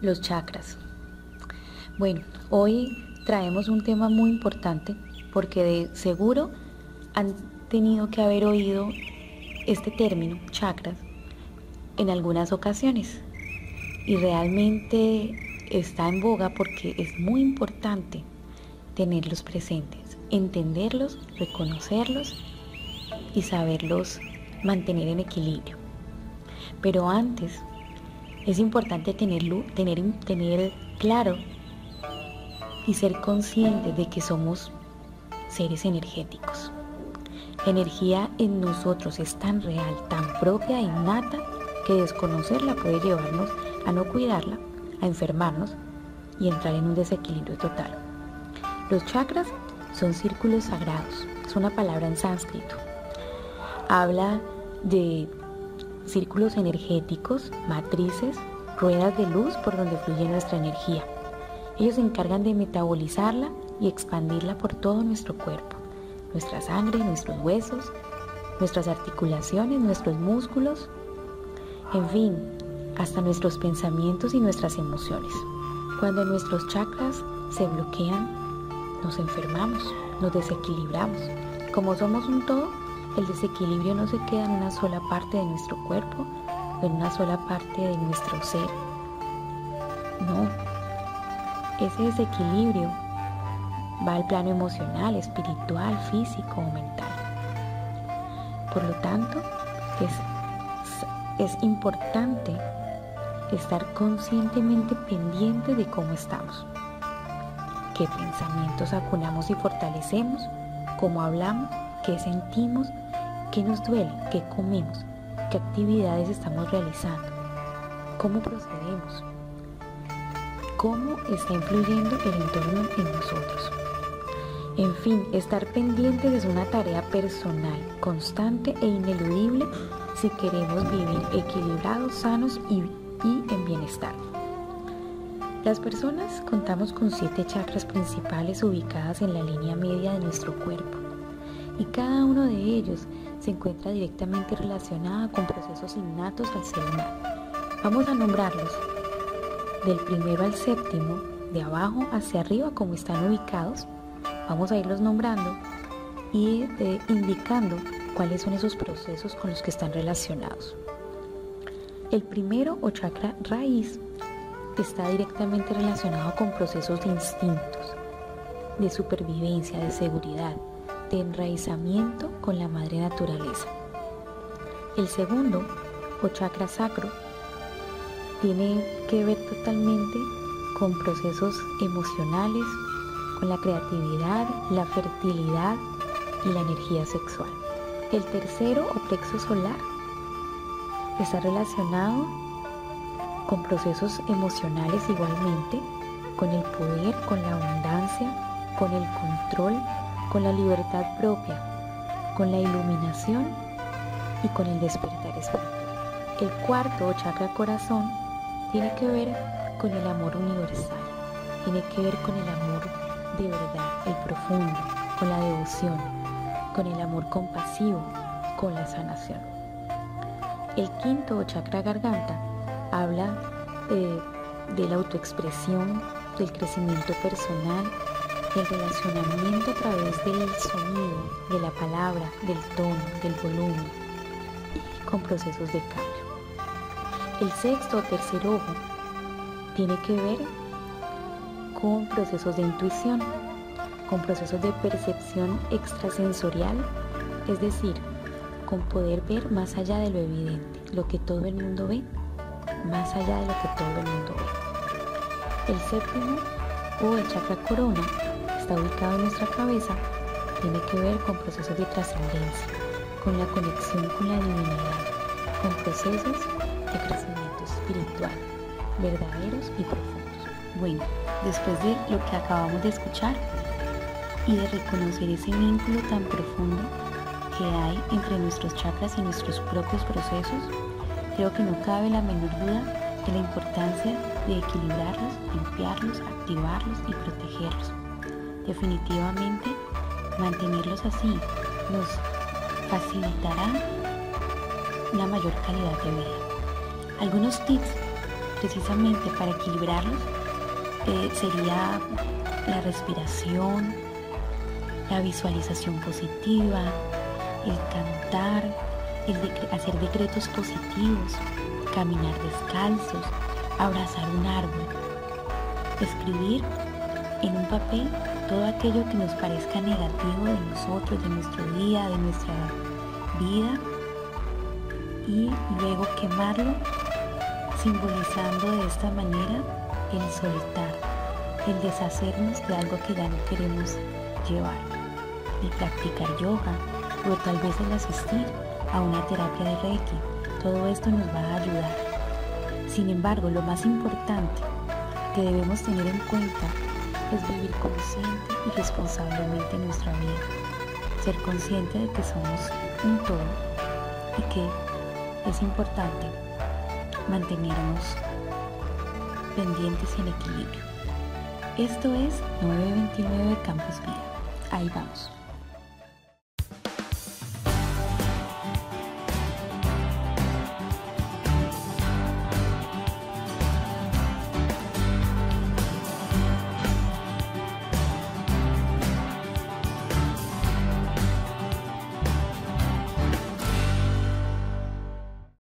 Los chakras. Bueno, hoy traemos un tema muy importante porque de seguro han tenido que haber oído este término, chakras, en algunas ocasiones. Y realmente está en boga porque es muy importante tenerlos presentes, entenderlos, reconocerlos y saberlos mantener en equilibrio. Pero antes es importante tenerlo, tener, claro y ser consciente de que somos seres energéticos. La energía en nosotros es tan real, tan propia innata que desconocerla puede llevarnos a no cuidarla, a enfermarnos y entrar en un desequilibrio total. Los chakras son círculos sagrados, es una palabra en sánscrito. Habla de círculos energéticos, matrices, ruedas de luz por donde fluye nuestra energía. Ellos se encargan de metabolizarla y expandirla por todo nuestro cuerpo, nuestra sangre, nuestros huesos, nuestras articulaciones, nuestros músculos, en fin, hasta nuestros pensamientos y nuestras emociones. Cuando nuestros chakras se bloquean, nos enfermamos, nos desequilibramos. Como somos un todo, el desequilibrio no se queda en una sola parte de nuestro cuerpo o en una sola parte de nuestro ser. No, ese desequilibrio va al plano emocional, espiritual, físico o mental. Por lo tanto, es, es importante estar conscientemente pendiente de cómo estamos, qué pensamientos acunamos y fortalecemos, cómo hablamos, qué sentimos ¿Qué nos duele? ¿Qué comemos? ¿Qué actividades estamos realizando? ¿Cómo procedemos? ¿Cómo está influyendo el entorno en nosotros? En fin, estar pendientes es una tarea personal, constante e ineludible si queremos vivir equilibrados, sanos y, en bienestar. Las personas contamos con siete chakras principales ubicadas en la línea media de nuestro cuerpo y cada uno de ellos se encuentra directamente relacionada con procesos innatos al ser humano. Vamos a nombrarlos del primero al séptimo, de abajo hacia arriba como están ubicados. Vamos a irlos nombrando y eh, indicando cuáles son esos procesos con los que están relacionados. El primero o chakra raíz está directamente relacionado con procesos de instintos, de supervivencia, de seguridad, de enraizamiento con la madre naturaleza. El segundo, o chakra sacro, tiene que ver totalmente con procesos emocionales, con la creatividad, la fertilidad y la energía sexual. El tercero, o plexo solar, está relacionado con procesos emocionales igualmente, con el poder, con la abundancia, con el control con la libertad propia, con la iluminación y con el despertar espiritual. El cuarto o chakra corazón tiene que ver con el amor universal, tiene que ver con el amor de verdad, el profundo, con la devoción, con el amor compasivo, con la sanación. El quinto o chakra garganta habla eh, de la autoexpresión, del crecimiento personal, el relacionamiento a través del sonido, de la palabra, del tono, del volumen y con procesos de cambio. El sexto o tercer ojo tiene que ver con procesos de intuición, con procesos de percepción extrasensorial, es decir, con poder ver más allá de lo evidente, lo que todo el mundo ve, más allá de lo que todo el mundo ve. El séptimo o el chakra corona está ubicado en nuestra cabeza tiene que ver con procesos de trascendencia, con la conexión con la divinidad, con procesos de crecimiento espiritual, verdaderos y profundos. Bueno, después de lo que acabamos de escuchar y de reconocer ese vínculo tan profundo que hay entre nuestros chakras y nuestros propios procesos, creo que no cabe la menor duda de la importancia de equilibrarlos, limpiarlos, activarlos y protegerlos Definitivamente, mantenerlos así nos facilitará una mayor calidad de vida. Algunos tips precisamente para equilibrarlos eh, sería la respiración, la visualización positiva, el cantar, el hacer decretos positivos, caminar descalzos, abrazar un árbol, escribir en un papel todo aquello que nos parezca negativo de nosotros, de nuestro día, de nuestra vida y luego quemarlo simbolizando de esta manera el soltar, el deshacernos de algo que ya no queremos llevar, el practicar yoga o tal vez el asistir a una terapia de Reiki. Todo esto nos va a ayudar. Sin embargo, lo más importante que debemos tener en cuenta es vivir consciente y responsablemente nuestra vida. Ser consciente de que somos un todo y que es importante mantenernos pendientes y en equilibrio. Esto es 929 Campus Vida. Ahí vamos.